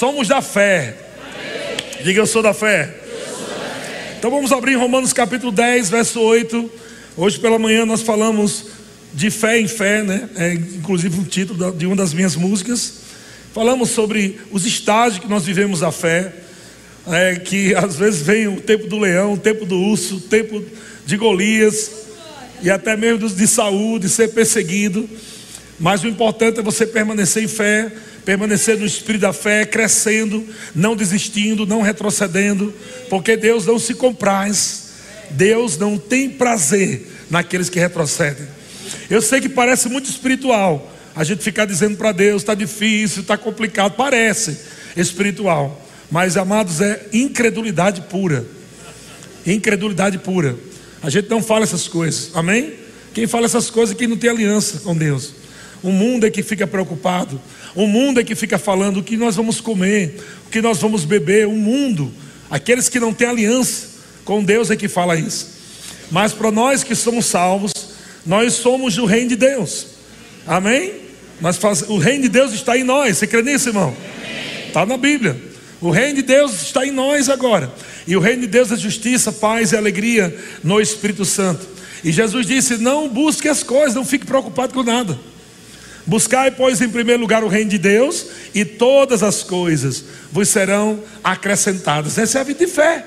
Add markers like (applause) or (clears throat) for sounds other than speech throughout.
somos da fé. Diga eu sou da fé. Então vamos abrir Romanos capítulo 10, verso 8. Hoje pela manhã nós falamos de fé em fé, né? É inclusive o título de uma das minhas músicas. Falamos sobre os estágios que nós vivemos a fé, é, que às vezes vem o tempo do leão, o tempo do urso, o tempo de Golias, e até mesmo de saúde, ser perseguido. Mas o importante é você permanecer em fé, permanecer no espírito da fé, crescendo, não desistindo, não retrocedendo, porque Deus não se compraz, Deus não tem prazer naqueles que retrocedem. Eu sei que parece muito espiritual, a gente ficar dizendo para Deus: está difícil, está complicado, parece espiritual, mas amados, é incredulidade pura. Incredulidade pura. A gente não fala essas coisas, amém? Quem fala essas coisas é quem não tem aliança com Deus. O mundo é que fica preocupado, o mundo é que fica falando o que nós vamos comer, o que nós vamos beber. O mundo, aqueles que não têm aliança com Deus é que fala isso. Mas para nós que somos salvos, nós somos do reino de Deus. Amém? Mas faz, o reino de Deus está em nós. Você crê nisso, irmão? Está na Bíblia. O reino de Deus está em nós agora. E o reino de Deus é justiça, paz e alegria no Espírito Santo. E Jesus disse: Não busque as coisas, não fique preocupado com nada. Buscai, pois, em primeiro lugar o reino de Deus, e todas as coisas vos serão acrescentadas. Essa é a vida de fé.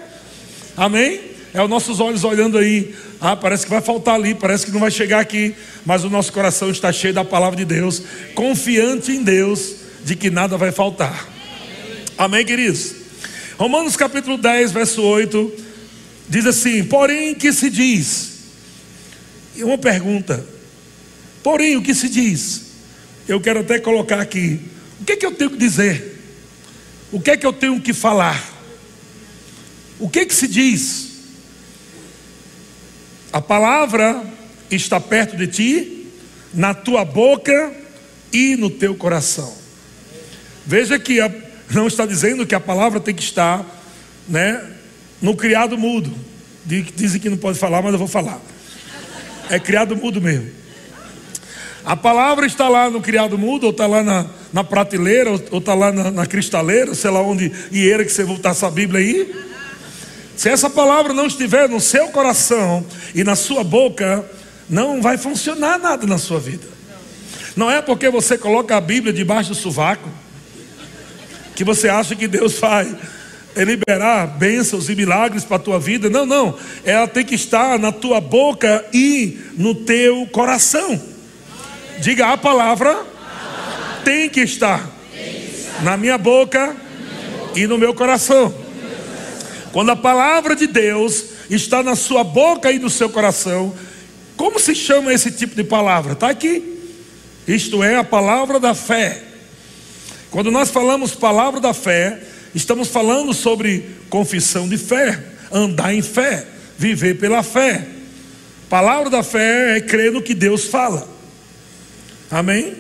Amém? É os nossos olhos olhando aí. Ah, parece que vai faltar ali, parece que não vai chegar aqui. Mas o nosso coração está cheio da palavra de Deus, confiante em Deus de que nada vai faltar. Amém, queridos? Romanos capítulo 10, verso 8, diz assim: Porém, que se diz? E uma pergunta: Porém, o que se diz? Eu quero até colocar aqui: O que é que eu tenho que dizer? O que é que eu tenho que falar? O que é que se diz? A palavra está perto de ti, na tua boca e no teu coração. Veja que a, não está dizendo que a palavra tem que estar né, no criado mudo. Dizem que não pode falar, mas eu vou falar. É criado mudo mesmo. A palavra está lá no criado mudo, ou está lá na, na prateleira, ou está lá na, na, cristaleira, sei lá onde, ieira que você voltar essa Bíblia aí. Se essa palavra não estiver no seu coração e na sua boca, não vai funcionar nada na sua vida. Não é porque você coloca a Bíblia debaixo do sovaco que você acha que Deus vai liberar bênçãos e milagres para a tua vida. Não, não. Ela tem que estar na tua boca e no teu coração. Diga a palavra tem que estar na minha boca e no meu coração. Quando a palavra de Deus está na sua boca e no seu coração, como se chama esse tipo de palavra? Está aqui. Isto é a palavra da fé. Quando nós falamos palavra da fé, estamos falando sobre confissão de fé, andar em fé, viver pela fé. Palavra da fé é crer no que Deus fala. Amém?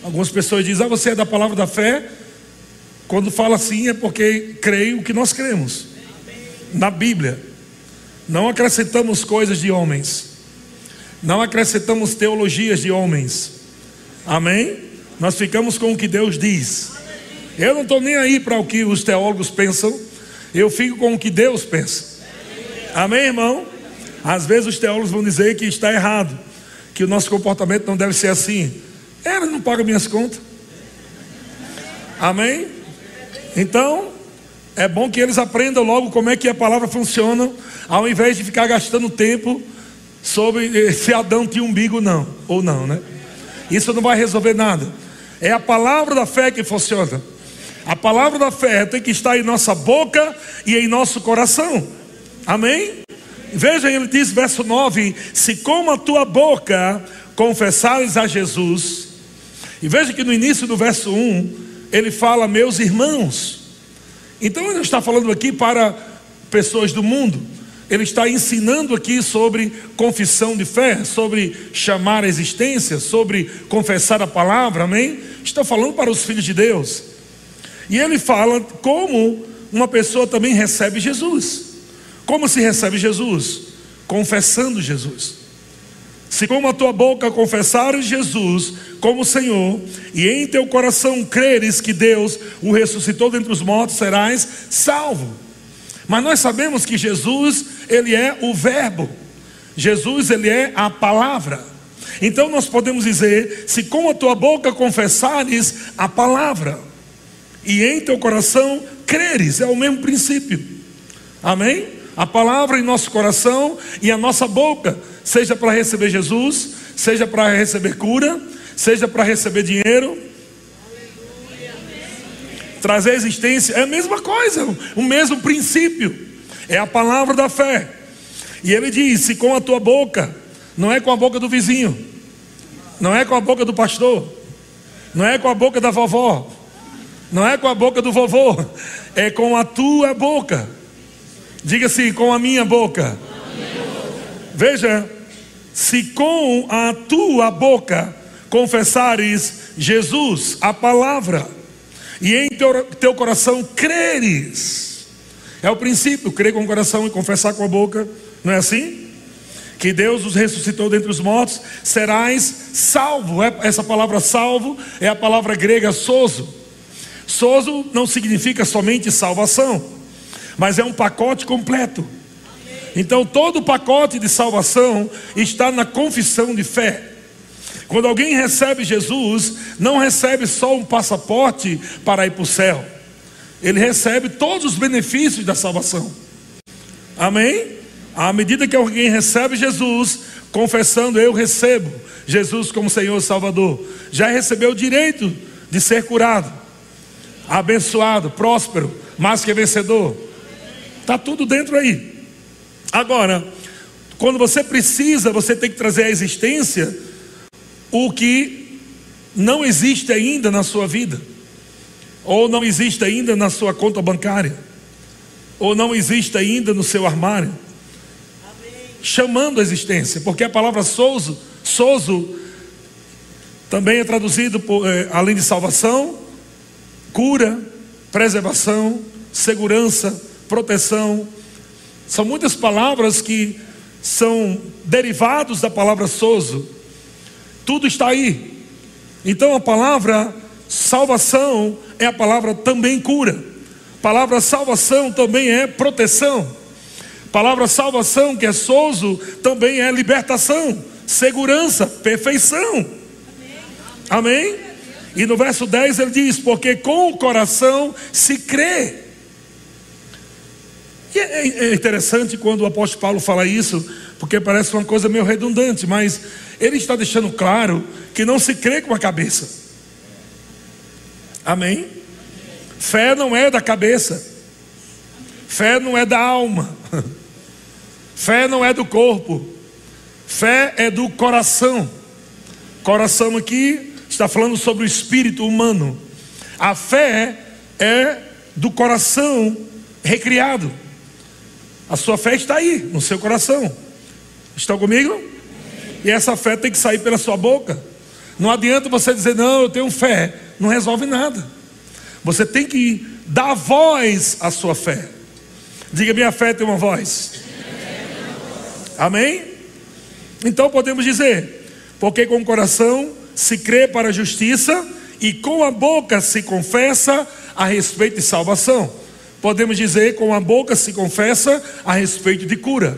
Algumas pessoas dizem: Ah, você é da palavra da fé? Quando fala assim é porque creio o que nós cremos na Bíblia. Não acrescentamos coisas de homens. Não acrescentamos teologias de homens. Amém? Nós ficamos com o que Deus diz. Eu não estou nem aí para o que os teólogos pensam. Eu fico com o que Deus pensa. Amém, irmão? Às vezes os teólogos vão dizer que está errado, que o nosso comportamento não deve ser assim. Ela não paga minhas contas. Amém? Então, é bom que eles aprendam logo como é que a palavra funciona, ao invés de ficar gastando tempo sobre se Adão tinha umbigo não, ou não, né? Isso não vai resolver nada. É a palavra da fé que funciona. A palavra da fé tem que estar em nossa boca e em nosso coração. Amém? Veja, ele diz, verso 9: Se com a tua boca confessares a Jesus, e veja que no início do verso 1, ele fala, meus irmãos. Então ele não está falando aqui para pessoas do mundo, ele está ensinando aqui sobre confissão de fé, sobre chamar a existência, sobre confessar a palavra, amém? Está falando para os filhos de Deus. E ele fala como uma pessoa também recebe Jesus. Como se recebe Jesus? Confessando Jesus. Se com a tua boca confessares Jesus como Senhor, e em teu coração creres que Deus o ressuscitou dentre os mortos, serás salvo. Mas nós sabemos que Jesus, ele é o verbo. Jesus, ele é a palavra. Então nós podemos dizer: se com a tua boca confessares a palavra, e em teu coração creres, é o mesmo princípio. Amém? A palavra em nosso coração e a nossa boca, seja para receber Jesus, seja para receber cura, seja para receber dinheiro, trazer existência, é a mesma coisa, o mesmo princípio, é a palavra da fé. E ele diz: se com a tua boca, não é com a boca do vizinho, não é com a boca do pastor, não é com a boca da vovó, não é com a boca do vovô, é com a tua boca. Diga assim: com a minha boca. Veja, se com a tua boca confessares Jesus, a palavra, e em teu, teu coração creres, é o princípio, crer com o coração e confessar com a boca, não é assim? Que Deus os ressuscitou dentre os mortos, serás salvo. É, essa palavra salvo é a palavra grega soso. Soso não significa somente salvação, mas é um pacote completo. Então, todo o pacote de salvação está na confissão de fé. Quando alguém recebe Jesus, não recebe só um passaporte para ir para o céu, ele recebe todos os benefícios da salvação. Amém? À medida que alguém recebe Jesus, confessando, eu recebo Jesus como Senhor e Salvador, já recebeu o direito de ser curado, abençoado, próspero, mais que vencedor. Está tudo dentro aí. Agora, quando você precisa, você tem que trazer à existência o que não existe ainda na sua vida, ou não existe ainda na sua conta bancária, ou não existe ainda no seu armário chamando a existência, porque a palavra souzo, souzo também é traduzido por, é, além de salvação, cura, preservação, segurança, proteção. São muitas palavras que são derivados da palavra souzo. Tudo está aí. Então a palavra salvação é a palavra também cura. A palavra salvação também é proteção palavra salvação, que é souzo, também é libertação, segurança, perfeição. Amém? Amém? E no verso 10 ele diz: Porque com o coração se crê. E é, é interessante quando o apóstolo Paulo fala isso, porque parece uma coisa meio redundante, mas ele está deixando claro que não se crê com a cabeça. Amém? Fé não é da cabeça, fé não é da alma. (laughs) Fé não é do corpo, fé é do coração. Coração aqui está falando sobre o espírito humano. A fé é do coração recriado. A sua fé está aí, no seu coração. Estão comigo? E essa fé tem que sair pela sua boca. Não adianta você dizer, não, eu tenho fé. Não resolve nada. Você tem que dar voz à sua fé. Diga, minha fé tem uma voz. Amém? Então podemos dizer: porque com o coração se crê para a justiça e com a boca se confessa a respeito de salvação. Podemos dizer: com a boca se confessa a respeito de cura,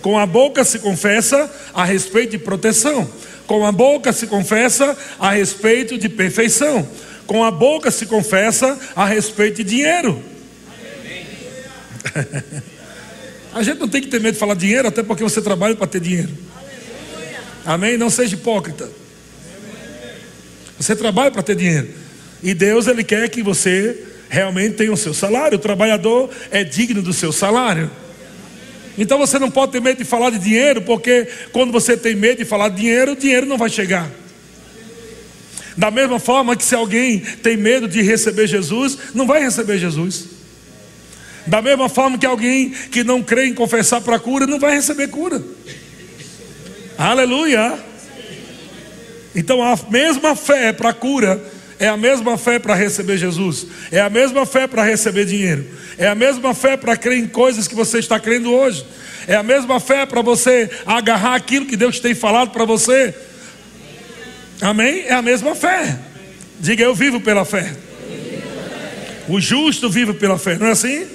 com a boca se confessa a respeito de proteção, com a boca se confessa a respeito de perfeição, com a boca se confessa a respeito de dinheiro. (laughs) A gente não tem que ter medo de falar dinheiro, até porque você trabalha para ter dinheiro. Amém? Não seja hipócrita. Você trabalha para ter dinheiro. E Deus, Ele quer que você realmente tenha o seu salário. O trabalhador é digno do seu salário. Então você não pode ter medo de falar de dinheiro, porque quando você tem medo de falar de dinheiro, o dinheiro não vai chegar. Da mesma forma que se alguém tem medo de receber Jesus, não vai receber Jesus. Da mesma forma que alguém que não crê em confessar para cura não vai receber cura. Aleluia. Então a mesma fé para cura é a mesma fé para receber Jesus, é a mesma fé para receber dinheiro, é a mesma fé para crer em coisas que você está crendo hoje, é a mesma fé para você agarrar aquilo que Deus tem falado para você. Amém? É a mesma fé. Diga eu vivo pela fé. O justo vive pela fé, não é assim?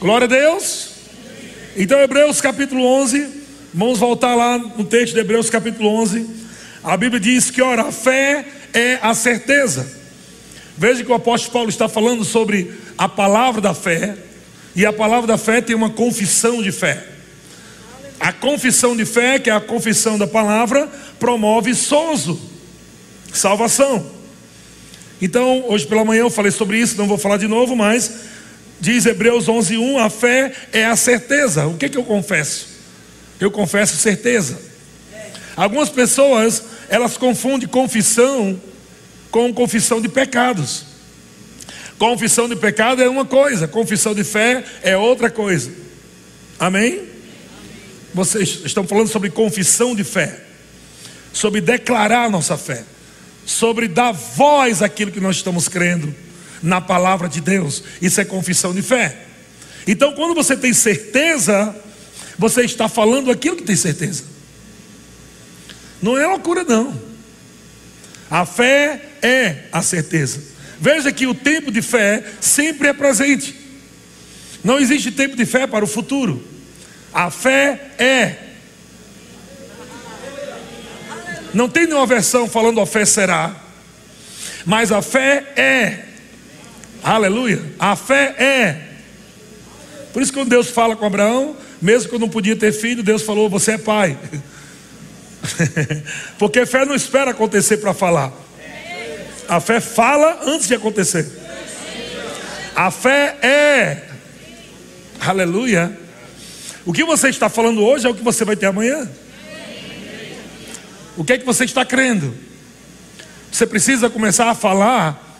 Glória a Deus. Então, Hebreus capítulo 11, vamos voltar lá no texto de Hebreus capítulo 11. A Bíblia diz que, ora, a fé é a certeza. Veja que o apóstolo Paulo está falando sobre a palavra da fé, e a palavra da fé tem uma confissão de fé. A confissão de fé, que é a confissão da palavra, promove sozo, salvação. Então, hoje pela manhã eu falei sobre isso, não vou falar de novo, mas diz Hebreus 11:1, a fé é a certeza. O que que eu confesso? Eu confesso certeza. Algumas pessoas, elas confundem confissão com confissão de pecados. Confissão de pecado é uma coisa, confissão de fé é outra coisa. Amém? Vocês estão falando sobre confissão de fé, sobre declarar nossa fé, sobre dar voz àquilo que nós estamos crendo na palavra de Deus. Isso é confissão de fé. Então, quando você tem certeza, você está falando aquilo que tem certeza. Não é loucura, não. A fé é a certeza. Veja que o tempo de fé sempre é presente. Não existe tempo de fé para o futuro. A fé é. Não tem nenhuma versão falando a fé será. Mas a fé é. Aleluia. A fé é. Por isso, quando Deus fala com Abraão, mesmo que eu não podia ter filho, Deus falou: Você é pai. (laughs) Porque fé não espera acontecer para falar. A fé fala antes de acontecer. A fé é. Aleluia. O que você está falando hoje é o que você vai ter amanhã. O que é que você está crendo? Você precisa começar a falar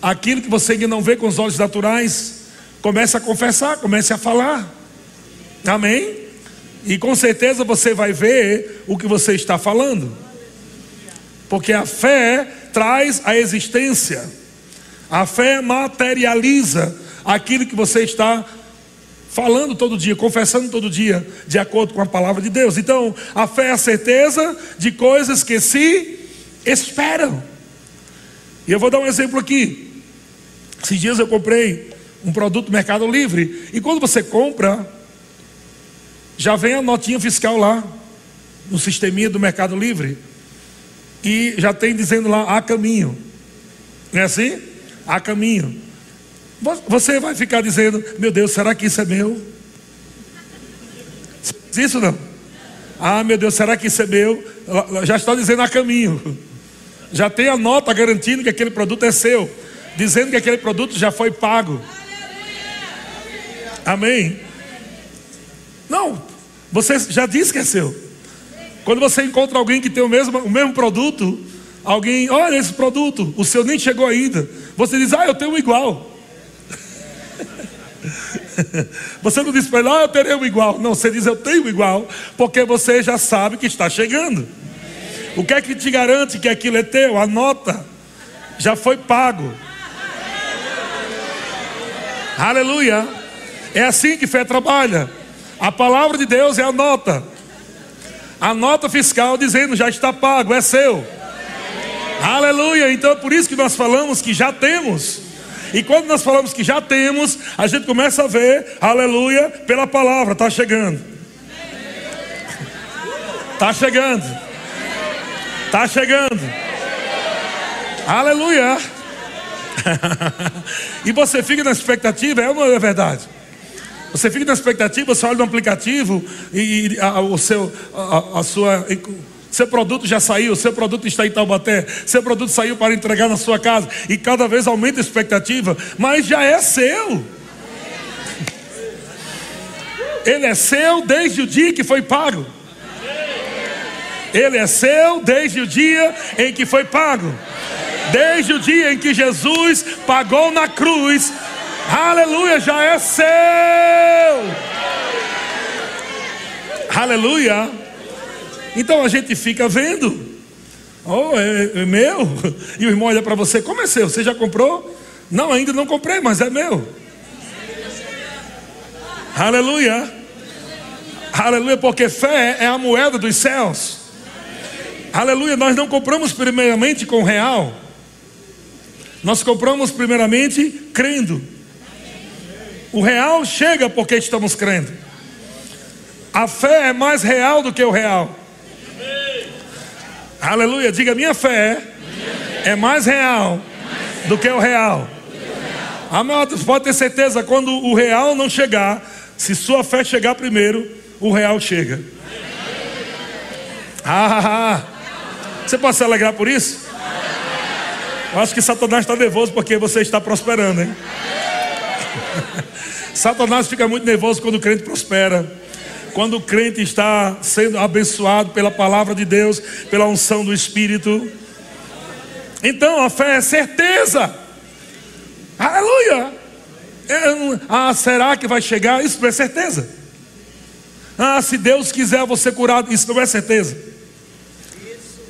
aquilo que você ainda não vê com os olhos naturais. Comece a confessar, comece a falar. Amém? E com certeza você vai ver o que você está falando. Porque a fé traz a existência. A fé materializa aquilo que você está falando todo dia, confessando todo dia, de acordo com a palavra de Deus. Então, a fé é a certeza de coisas que se esperam. E eu vou dar um exemplo aqui. Esses dias eu comprei um produto do Mercado Livre. E quando você compra, já vem a notinha fiscal lá, no sisteminha do Mercado Livre. E já tem dizendo lá, há caminho. Não é assim? Há caminho. Você vai ficar dizendo, meu Deus, será que isso é meu? Isso não? Ah, meu Deus, será que isso é meu? Já está dizendo a caminho. Já tem a nota garantindo que aquele produto é seu dizendo que aquele produto já foi pago. Amém? Não, você já disse que é seu. Quando você encontra alguém que tem o mesmo, o mesmo produto, alguém, olha esse produto, o seu nem chegou ainda. Você diz, ah, eu tenho um igual. (laughs) Você não diz para ele, ah, eu terei um igual. Não, você diz, eu tenho um igual, porque você já sabe que está chegando. O que é que te garante que aquilo é teu? A nota já foi pago. Aleluia. É assim que fé trabalha. A palavra de Deus é a nota. A nota fiscal dizendo já está pago, é seu. Aleluia. Então é por isso que nós falamos que já temos. E quando nós falamos que já temos, a gente começa a ver, aleluia, pela palavra, está chegando. Está chegando. Está chegando. Aleluia. (laughs) e você fica na expectativa, é ou não é verdade? Você fica na expectativa, você olha no aplicativo e, e a, o seu, a, a sua, seu produto já saiu, seu produto está em Taubaté, seu produto saiu para entregar na sua casa e cada vez aumenta a expectativa, mas já é seu. Ele é seu desde o dia que foi pago. Ele é seu desde o dia em que foi pago. Desde o dia em que Jesus pagou na cruz, aleluia, já é seu. Aleluia. Então a gente fica vendo. Oh, é, é meu? E o irmão olha para você: Como é seu? Você já comprou? Não, ainda não comprei, mas é meu. Aleluia. Aleluia, porque fé é a moeda dos céus. Aleluia, nós não compramos primeiramente com real. Nós compramos primeiramente crendo. O real chega porque estamos crendo. A fé é mais real do que o real. Aleluia, diga: minha fé é mais real do que o real. Amados, pode ter certeza, quando o real não chegar, se sua fé chegar primeiro, o real chega. Ah, ah, ah. Você pode se alegrar por isso? Eu acho que Satanás está nervoso porque você está prosperando, hein? (laughs) Satanás fica muito nervoso quando o crente prospera. Quando o crente está sendo abençoado pela palavra de Deus, pela unção do Espírito. Então a fé é certeza. Aleluia! É, ah, será que vai chegar? Isso não é certeza. Ah, se Deus quiser você curado, isso não é certeza.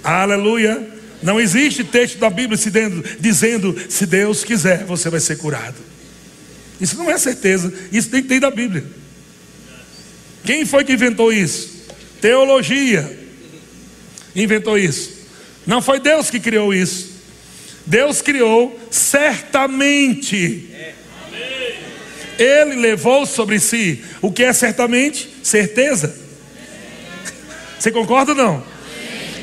Aleluia! Não existe texto da Bíblia dizendo, dizendo se Deus quiser você vai ser curado. Isso não é certeza, isso tem que ter da Bíblia. Quem foi que inventou isso? Teologia inventou isso. Não foi Deus que criou isso. Deus criou certamente. Ele levou sobre si o que é certamente? Certeza. Você concorda ou não?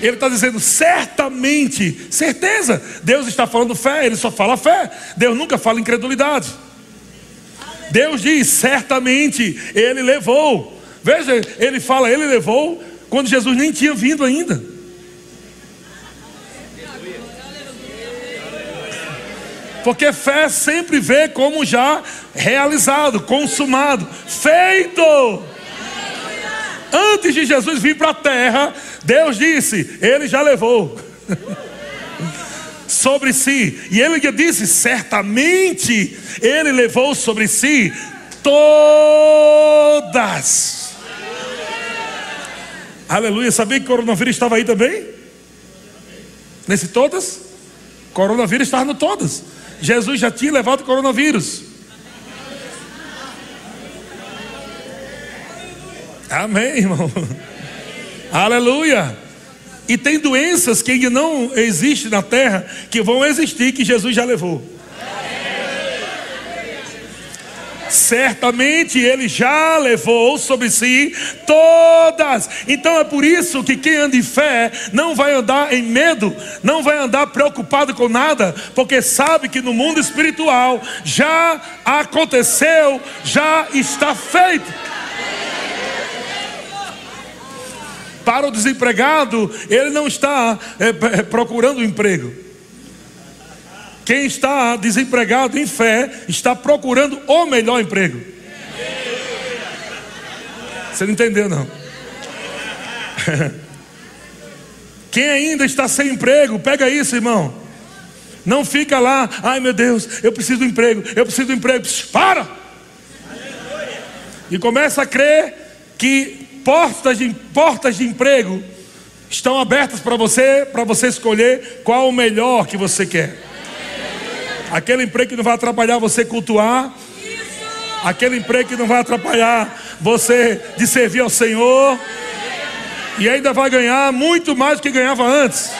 Ele está dizendo certamente, certeza. Deus está falando fé, ele só fala fé. Deus nunca fala incredulidade. Deus diz certamente, ele levou. Veja, ele fala, ele levou, quando Jesus nem tinha vindo ainda. Porque fé sempre vê como já realizado, consumado, feito. Antes de Jesus vir para a terra, Deus disse: Ele já levou (laughs) sobre si. E ele disse: Certamente Ele levou sobre si todas. Aleluia. Sabia que o coronavírus estava aí também? Nesse todas? Coronavírus estava no todas. Jesus já tinha levado o coronavírus. Amém, irmão. Aleluia. E tem doenças que não existem na terra, que vão existir, que Jesus já levou. certamente ele já levou sobre si todas. Então é por isso que quem anda em fé não vai andar em medo, não vai andar preocupado com nada, porque sabe que no mundo espiritual já aconteceu, já está feito. Para o desempregado, ele não está é, procurando emprego. Quem está desempregado em fé está procurando o melhor emprego. Você não entendeu, não? (laughs) Quem ainda está sem emprego, pega isso, irmão. Não fica lá, ai meu Deus, eu preciso de um emprego, eu preciso de um emprego. Para! E começa a crer que portas de, portas de emprego estão abertas para você, para você escolher qual o melhor que você quer. Aquele emprego que não vai atrapalhar você cultuar. Aquele emprego que não vai atrapalhar você de servir ao Senhor. E ainda vai ganhar muito mais do que ganhava antes.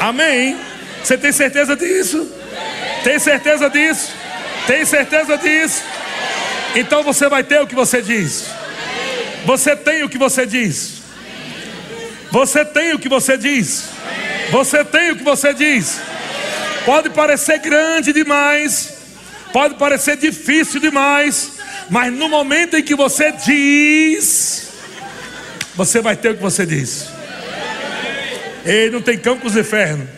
Amém? Você tem certeza disso? Tem certeza disso? Tem certeza disso? Então você vai ter o que você diz. Você tem o que você diz. Você tem o que você diz. Você tem o que você diz. Pode parecer grande demais, pode parecer difícil demais, mas no momento em que você diz, você vai ter o que você diz. Ei, não tem cão dos infernos.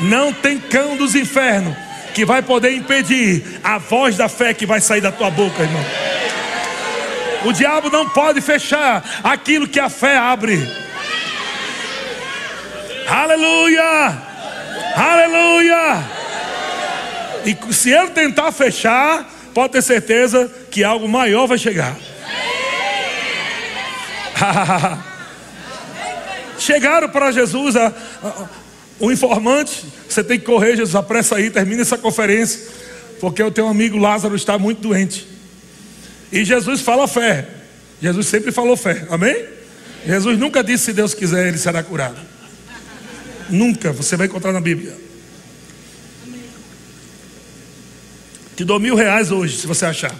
Não tem cão dos infernos que vai poder impedir a voz da fé que vai sair da tua boca, irmão. O diabo não pode fechar aquilo que a fé abre. Aleluia! Aleluia! E se ele tentar fechar, pode ter certeza que algo maior vai chegar. (laughs) chegaram para Jesus, a, a, o informante, você tem que correr, Jesus, apressa aí, termina essa conferência, porque o teu amigo Lázaro está muito doente. E Jesus fala fé. Jesus sempre falou fé, amém? Jesus nunca disse, se Deus quiser, ele será curado. Nunca, você vai encontrar na Bíblia. Te dou mil reais hoje, se você achar.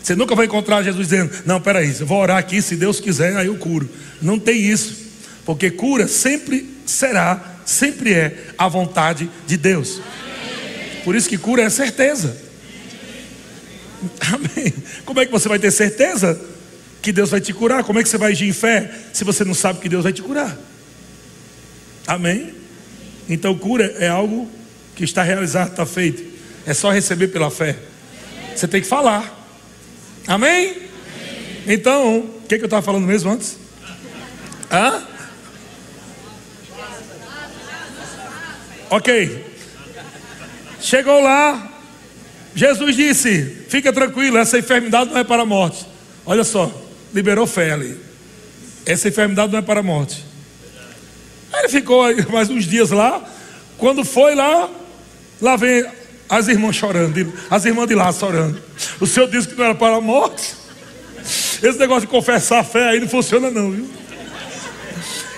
Você nunca vai encontrar Jesus dizendo: Não, peraí, eu vou orar aqui, se Deus quiser, aí eu curo. Não tem isso, porque cura sempre será, sempre é a vontade de Deus. Por isso que cura é certeza. (laughs) Amém. Como é que você vai ter certeza que Deus vai te curar? Como é que você vai agir em fé se você não sabe que Deus vai te curar? Amém? Então, cura é algo que está realizado, está feito. É só receber pela fé. Você tem que falar. Amém? Então, o que, que eu estava falando mesmo antes? Hã? Ok. Chegou lá, Jesus disse: Fica tranquilo, essa enfermidade não é para a morte. Olha só, liberou fé ali. Essa enfermidade não é para a morte. Aí ele ficou mais uns dias lá. Quando foi lá, lá vem as irmãs chorando, as irmãs de lá chorando. O Senhor disse que não era para a morte. Esse negócio de confessar a fé aí não funciona, não, viu?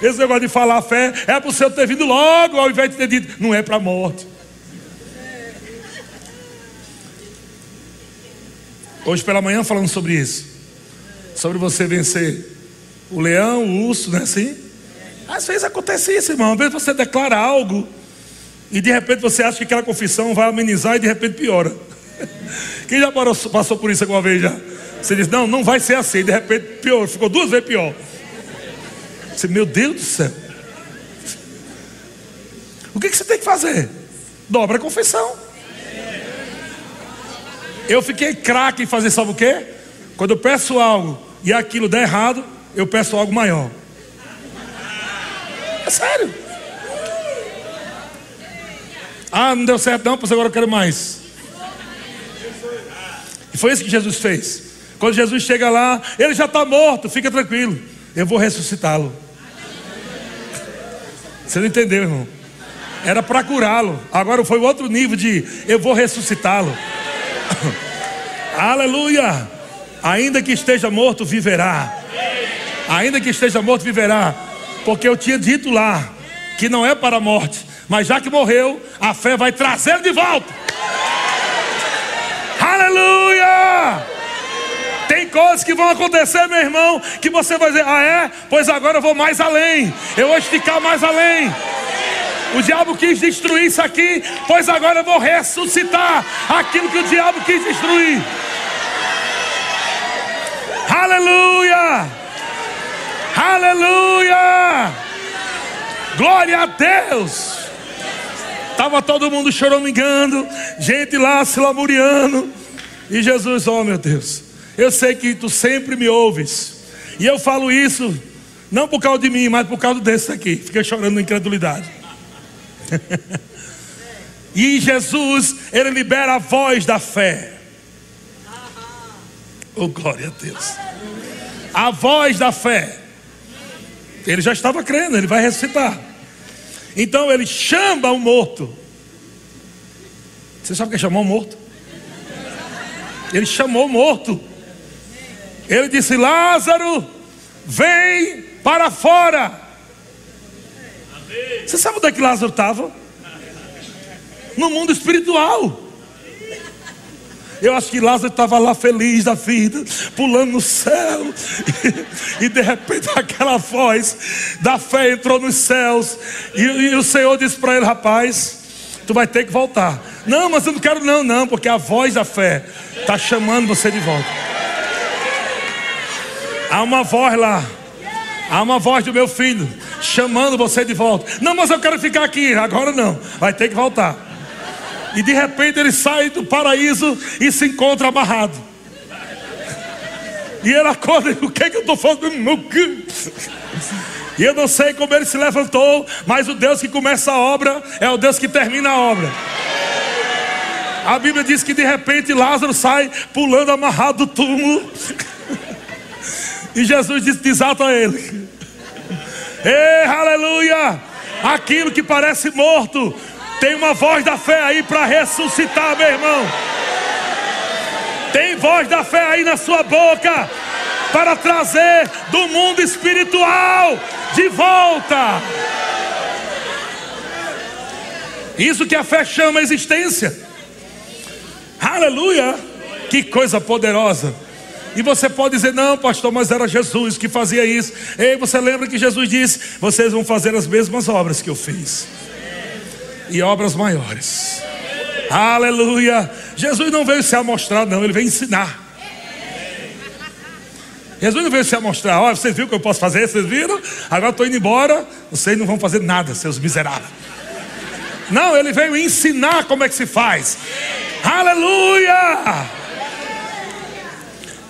Esse negócio de falar a fé é para o Senhor ter vindo logo, ao invés de ter dito, não é para a morte. Hoje pela manhã falando sobre isso. Sobre você vencer o leão, o urso, não é assim? Às vezes acontece isso, irmão. Às vezes você declara algo e de repente você acha que aquela confissão vai amenizar e de repente piora. (laughs) Quem já passou por isso alguma vez já? Você diz, não, não vai ser assim, e de repente pior, ficou duas vezes pior. Você, meu Deus do céu. O que, que você tem que fazer? Dobra a confissão. Eu fiquei craque em fazer, sabe o quê? Quando eu peço algo e aquilo der errado, eu peço algo maior. É sério. Ah, não deu certo não, pois agora eu quero mais. E foi isso que Jesus fez. Quando Jesus chega lá, ele já está morto, fica tranquilo. Eu vou ressuscitá-lo. Você não entendeu, irmão? Era para curá-lo. Agora foi outro nível de eu vou ressuscitá-lo. (laughs) Aleluia! Ainda que esteja morto, viverá. Ainda que esteja morto, viverá. Porque eu tinha dito lá que não é para a morte, mas já que morreu, a fé vai trazê-lo de volta. Aleluia! Tem coisas que vão acontecer, meu irmão, que você vai dizer: Ah, é? Pois agora eu vou mais além. Eu vou esticar mais além. O diabo quis destruir isso aqui, pois agora eu vou ressuscitar aquilo que o diabo quis destruir. Aleluia! Aleluia! Glória a Deus! Estava todo mundo choramingando, gente lá se lamuriando. E Jesus, oh meu Deus, eu sei que tu sempre me ouves. E eu falo isso, não por causa de mim, mas por causa desse aqui. Fiquei chorando incredulidade. (laughs) e Jesus, ele libera a voz da fé. Oh, glória a Deus. A voz da fé. Ele já estava crendo, ele vai ressuscitar. Então ele chama o morto. Você sabe o que é o morto? Ele chamou o morto. Ele disse: Lázaro, vem para fora. Você sabe onde é que Lázaro estava? No mundo espiritual. Eu acho que Lázaro estava lá feliz da vida, pulando no céu, e, e, de repente aquela voz da fé entrou nos céus, e, e o Senhor disse para ele: Rapaz, tu vai ter que voltar. Não, mas eu não quero, não, não, porque a voz da fé está chamando você de volta. Há uma voz lá, há uma voz do meu filho chamando você de volta. Não, mas eu quero ficar aqui. Agora não, vai ter que voltar. E de repente ele sai do paraíso e se encontra amarrado. E ele acorda o que, é que eu estou fazendo? E eu não sei como ele se levantou, mas o Deus que começa a obra é o Deus que termina a obra. A Bíblia diz que de repente Lázaro sai pulando amarrado do túmulo. E Jesus disse: desata ele. Ei, aleluia! Aquilo que parece morto, tem uma voz da fé aí para ressuscitar, meu irmão. Tem voz da fé aí na sua boca para trazer do mundo espiritual de volta. Isso que a fé chama a existência. Aleluia! Que coisa poderosa. E você pode dizer, não, pastor, mas era Jesus que fazia isso. Ei, você lembra que Jesus disse: vocês vão fazer as mesmas obras que eu fiz, e obras maiores. Aleluia. Jesus não veio se amostrar, não, ele veio ensinar. Jesus não veio se amostrar, olha, vocês viram o que eu posso fazer? Vocês viram? Agora estou indo embora, vocês não vão fazer nada, seus miseráveis. Não, ele veio ensinar como é que se faz. Aleluia!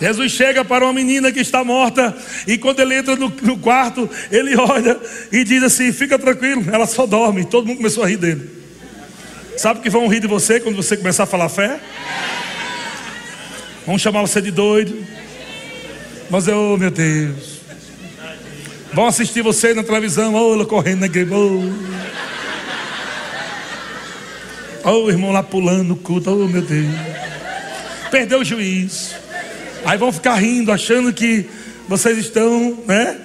Jesus chega para uma menina que está morta, e quando ele entra no, no, quarto, ele olha e diz assim: Fica tranquilo, ela só dorme. Todo mundo começou a rir dele. Sabe que vão rir de você quando você começar a falar fé? Vão chamar você de doido. Mas eu, oh, meu Deus. Vão assistir você na televisão, ela correndo na igreja. Oh. oh, o irmão lá pulando no culto, oh meu Deus. Perdeu o juízo. Aí vão ficar rindo, achando que vocês estão, né?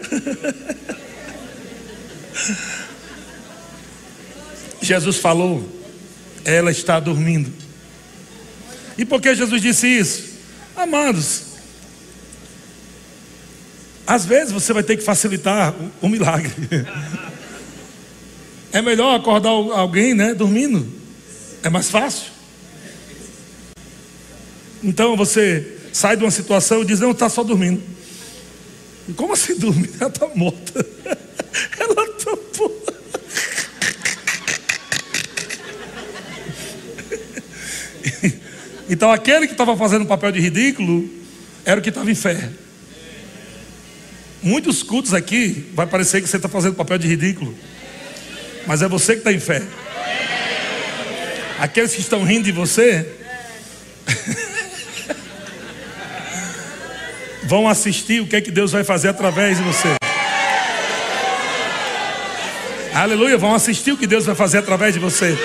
Jesus falou, ela está dormindo. E por que Jesus disse isso? Amados, às vezes você vai ter que facilitar o, milagre. É melhor acordar alguém, né, dormindo. É mais fácil. Então você sai de uma situação e diz: Não, está só dormindo. E como assim dormindo? Ela está morta. (laughs) Ela está morta. Então aquele que estava fazendo papel de ridículo era o que estava em fé. Muitos cultos aqui vai parecer que você está fazendo papel de ridículo, mas é você que está em fé. Aqueles que estão rindo de você (laughs) vão assistir o que é que Deus vai fazer através de você. Aleluia, vão assistir o que Deus vai fazer através de você.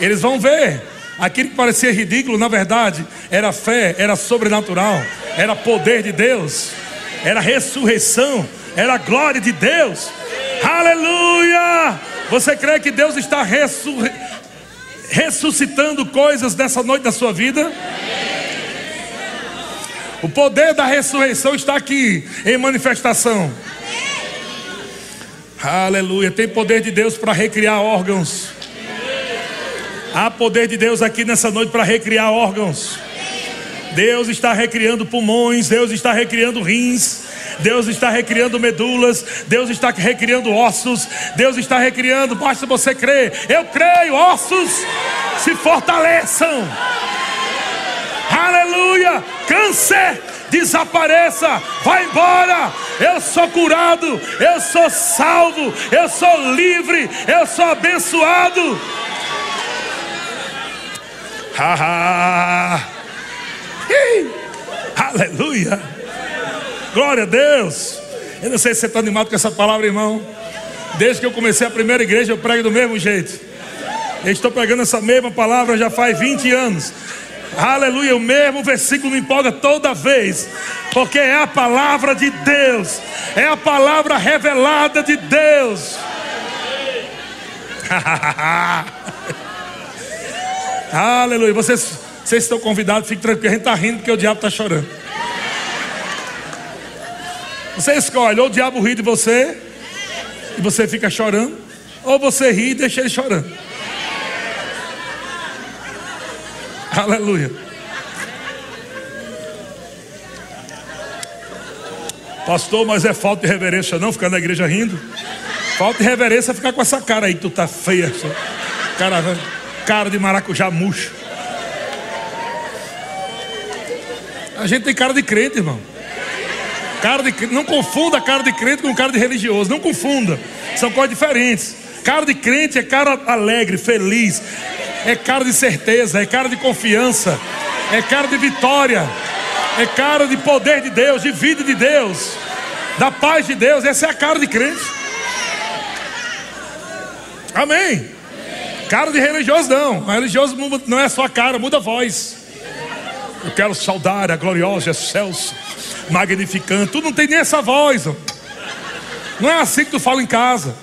Eles vão ver aquilo que parecia ridículo, na verdade, era fé, era sobrenatural, era poder de Deus, era ressurreição, era glória de Deus. Aleluia! Você crê que Deus está ressuscitando coisas nessa noite da sua vida? O poder da ressurreição está aqui em manifestação. Aleluia. Tem poder de Deus para recriar órgãos. Há poder de Deus aqui nessa noite para recriar órgãos. Deus está recriando pulmões, Deus está recriando rins, Deus está recriando medulas, Deus está recriando ossos, Deus está recriando, basta você crer. Eu creio, ossos se fortaleçam. Aleluia! Câncer, desapareça, vai embora. Eu sou curado, eu sou salvo, eu sou livre, eu sou abençoado. Aleluia! Glória a Deus! Eu não sei se você está animado com essa palavra, irmão. Desde que eu comecei a primeira igreja, eu prego do mesmo jeito. Eu estou pregando essa mesma palavra já faz 20 anos. Aleluia, o mesmo versículo me empolga toda vez, porque é a palavra de Deus, é a palavra revelada de Deus. (laughs) Aleluia, vocês, vocês estão convidados, fiquem tranquilos, a gente está rindo porque o diabo está chorando. Você escolhe, ou o diabo ri de você, e você fica chorando, ou você ri e deixa ele chorando. Aleluia. Pastor, mas é falta de reverência não ficar na igreja rindo? Falta de reverência é ficar com essa cara aí, tu tá feia. Cara, cara de maracujá murcho. A gente tem cara de crente, irmão. Cara de não confunda cara de crente com cara de religioso, não confunda. São coisas diferentes. Cara de crente é cara alegre, feliz, é cara de certeza, é cara de confiança, é cara de vitória. É cara de poder de Deus, de vida de Deus, da paz de Deus. Essa é a cara de crente. Amém. Cara de religioso não. Religioso não é só a cara, muda a voz. Eu quero saudar a gloriosa, excelsa, magnificante. Tu não tem nem essa voz. Não é assim que tu fala em casa.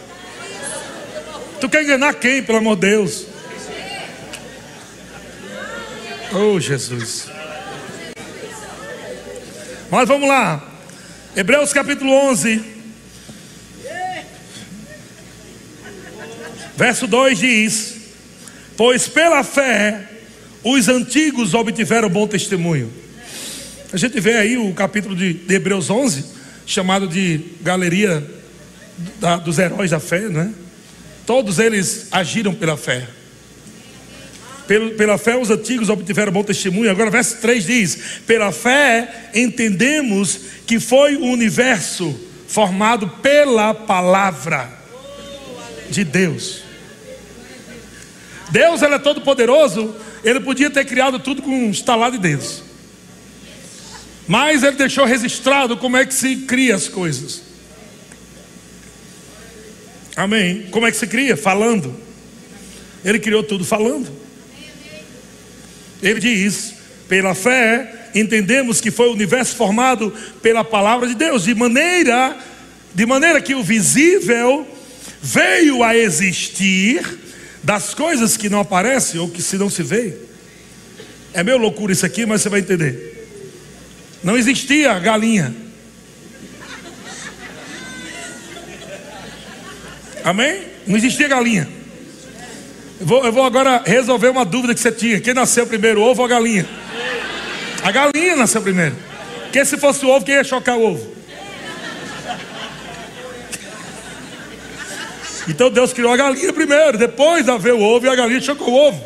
Tu quer enganar quem, pelo amor de Deus? Oh, Jesus. Mas vamos lá. Hebreus capítulo 11. Verso 2 diz: Pois pela fé os antigos obtiveram bom testemunho. A gente vê aí o capítulo de, Hebreus 11, chamado de Galeria da, dos Heróis da Fé, né? Todos eles agiram pela fé. Pela, fé, os antigos obtiveram bom testemunho. Agora, verso 3 diz: Pela fé, entendemos que foi o universo formado pela palavra de Deus. Deus ele é todo poderoso, ele podia ter criado tudo com um estalar de dedos. Mas ele deixou registrado como é que se cria as coisas. Amém. Como é que se cria? Falando. Ele criou tudo falando. Ele diz: pela fé, entendemos que foi o universo formado pela palavra de Deus, de maneira, de maneira que o visível veio a existir das coisas que não aparecem ou que se não se vê. É meio loucura isso aqui, mas você vai entender. Não existia galinha. Amém? Não existia galinha. Vou, eu vou agora resolver uma dúvida que você tinha. Quem nasceu primeiro, ovo ou a galinha? A galinha nasceu primeiro. Porque se fosse o ovo, quem ia chocar o ovo? Então Deus criou a galinha primeiro, depois veio o ovo e a galinha chocou o ovo.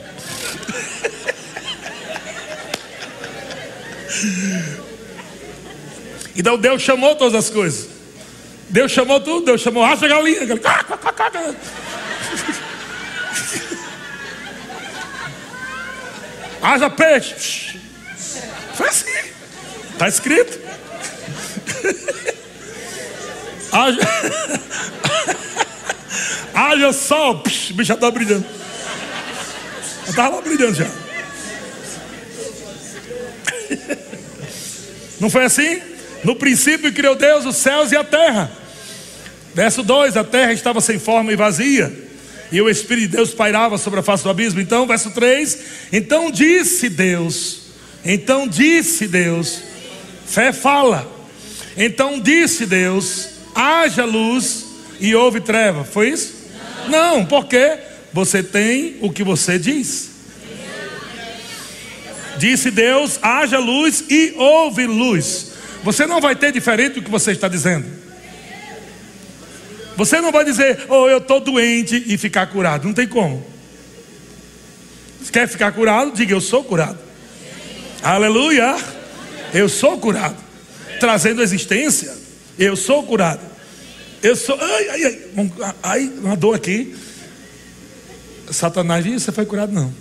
Então Deus chamou todas as coisas. Deus chamou tudo, Deus chamou raça galinha. Haja peixe. Foi assim. Está escrito. Haja, Haja sol. Psh, o bicho já está brilhando. Já estava brilhando já. Não foi assim? No princípio criou Deus os céus e a terra. Verso 2: A terra estava sem forma e vazia, e o Espírito de Deus pairava sobre a face do abismo. Então, verso 3: Então disse Deus, então disse Deus, fé fala. Então disse Deus: haja luz e houve treva. Foi isso? Não, porque você tem o que você diz. Disse Deus: haja luz e houve luz. Você não vai ter diferente do que você está dizendo. Você não vai dizer, oh, eu estou doente e ficar curado. Não tem como. Quer ficar curado, diga, eu sou curado. Aleluia. Eu sou curado. Trazendo existência, eu sou curado. Eu sou. Ai, ai, ai. Ai, uma dor aqui. Satanás diz: Você foi curado, não.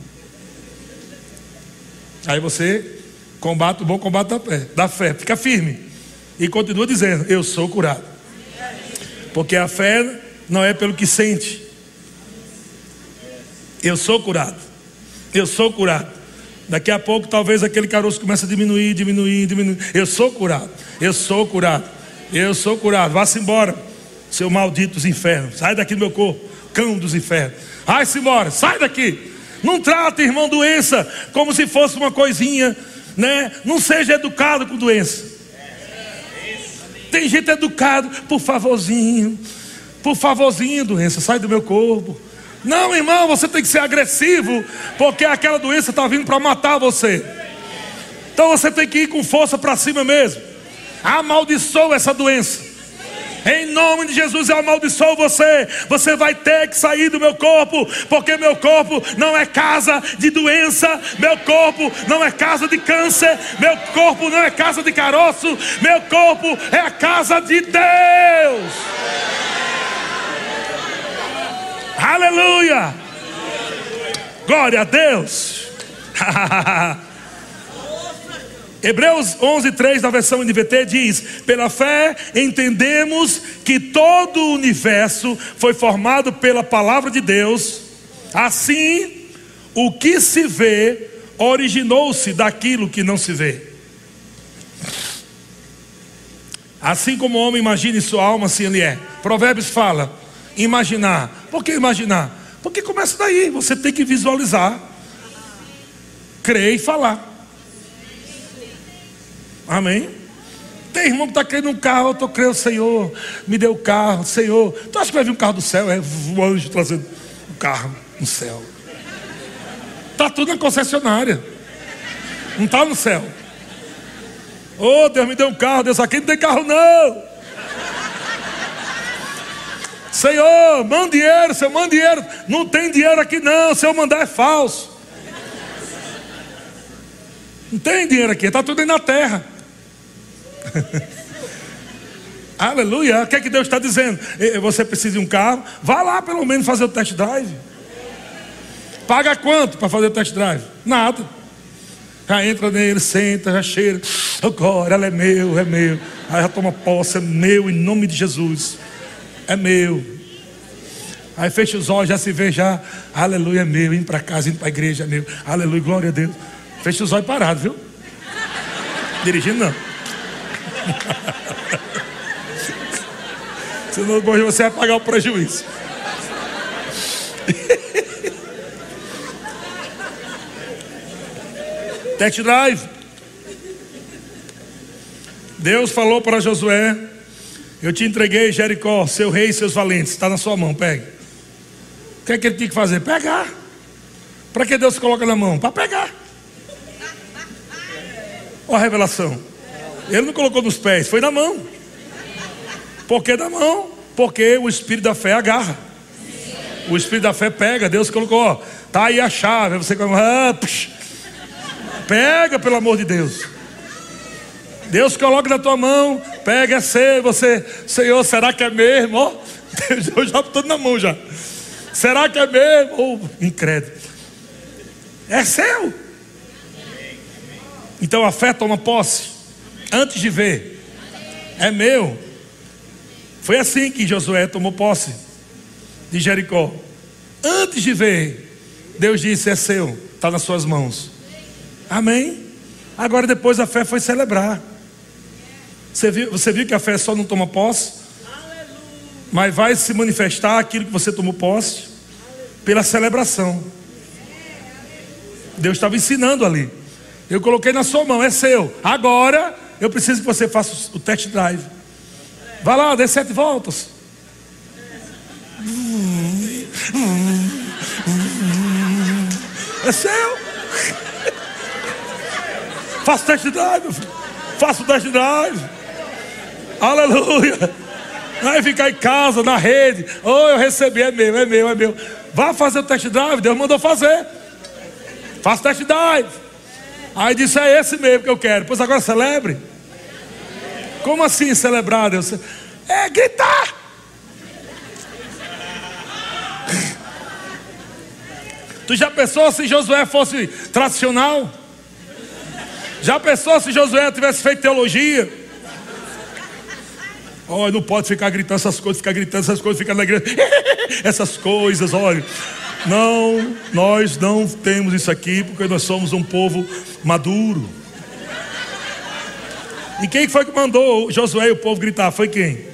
Aí você combate o bom combate da fé, da fé. Fica firme. E continua dizendo: Eu sou curado. Porque a fé não é pelo que sente. Eu sou curado. Eu sou curado. Daqui a pouco talvez aquele caroço comece a diminuir, diminuir, diminuir. Eu sou curado. Eu sou curado. Eu sou curado. Vá-se embora, seu maldito dos infernos. Sai daqui do meu corpo, cão dos infernos. Vai-se embora, sai daqui. Não trate, irmão, doença como se fosse uma coisinha, né? Não seja educado com doença. Tem gente educado, por favorzinho, por favorzinho, doença, sai do meu corpo. Não, irmão, você tem que ser agressivo, porque aquela doença está vindo para matar você. Então você tem que ir com força para cima mesmo. Amaldiçoa essa doença. Em nome de Jesus eu amaldiçoo você. Você vai ter que sair do meu corpo, porque meu corpo não é casa de doença, meu corpo não é casa de câncer, meu corpo não é casa de caroço, meu corpo é a casa de Deus. Aleluia! Glória a Deus! (laughs) Hebreus 11, 3 na versão NVT diz: Pela fé entendemos que todo o universo foi formado pela palavra de Deus, assim, o que se vê originou-se daquilo que não se vê. Assim como o homem imagina em sua alma, assim ele é. Provérbios fala: imaginar. Por que imaginar? Porque começa daí, você tem que visualizar, crer e falar. Amém? Tem irmão que está querendo um carro, eu estou crendo, Senhor, me deu o carro, Senhor. Tu acha que vai vir um carro do céu? É o anjo trazendo um carro no céu. Está tudo na concessionária. Não está no céu. Oh, Deus me deu um carro, Deus aqui não tem carro não. Senhor, manda dinheiro, Senhor, manda dinheiro. Não tem dinheiro aqui não, se eu mandar é falso. Não tem dinheiro aqui, está tudo aí na terra. (laughs) Aleluia. O que é que Deus está dizendo? Você precisa de um carro? Vá lá pelo menos fazer o test drive. Paga quanto para fazer o test drive? Nada. Já entra nele, senta, já cheira. Agora ela é meu, é meu. Aí já toma posse, é meu em nome de Jesus. É meu. Aí fecha os olhos, já se vê já. Aleluia, é meu. Indo para casa, indo para a igreja, é meu. Aleluia, glória a Deus. Fecha os olhos parado, viu? Dirigindo não. Senão você vai pagar o prejuízo. Test drive. Deus falou para Josué: Eu te entreguei Jericó, seu rei e seus valentes. Está na sua mão, pegue. O que é que ele tinha que fazer? Pegar. Para que Deus coloca na mão? Para pegar. Olha a revelação. Ele não colocou nos pés, foi na mão. Por que na mão? Porque o espírito da fé agarra. O espírito da fé pega. Deus colocou, ó, tá aí a chave. Você ah, pega, pelo amor de Deus. Deus coloca na tua mão, pega, é seu. Você, Senhor, será que é mesmo? Ó, Deus já tudo na mão já. Será que é mesmo? Oh, incrédulo. É seu. Então a fé toma posse antes de ver. É meu. Foi assim que Josué tomou posse de Jericó. Antes de ver, Deus disse: É seu, está nas suas mãos. Amém? Agora depois a fé foi celebrar. Você viu, você viu que a fé só não toma posse? Mas vai se manifestar aquilo que você tomou posse pela celebração. Deus estava ensinando ali. Eu coloquei na sua mão, é seu. Agora eu preciso que você faça o test drive. Vai lá, dê sete voltas. É seu. Faça o test drive, Faça o test drive. Aleluia. Vai ficar em casa, na rede. Oh, eu recebi, é meu, é meu, é meu. Vá fazer o test drive, Deus mandou fazer. Faça o test drive. Aí disse: É esse mesmo que eu quero. Pois agora celebre. Como assim celebrar, Deus? É gritar. Tu já pensou se Josué fosse tradicional? Já pensou se Josué tivesse feito teologia? Olha, não pode ficar gritando essas coisas, ficar gritando essas coisas, ficar na igreja. (laughs) essas coisas, olha. Não, nós não temos isso aqui porque nós somos um povo maduro. E quem foi que mandou Josué e o povo gritar? Foi quem?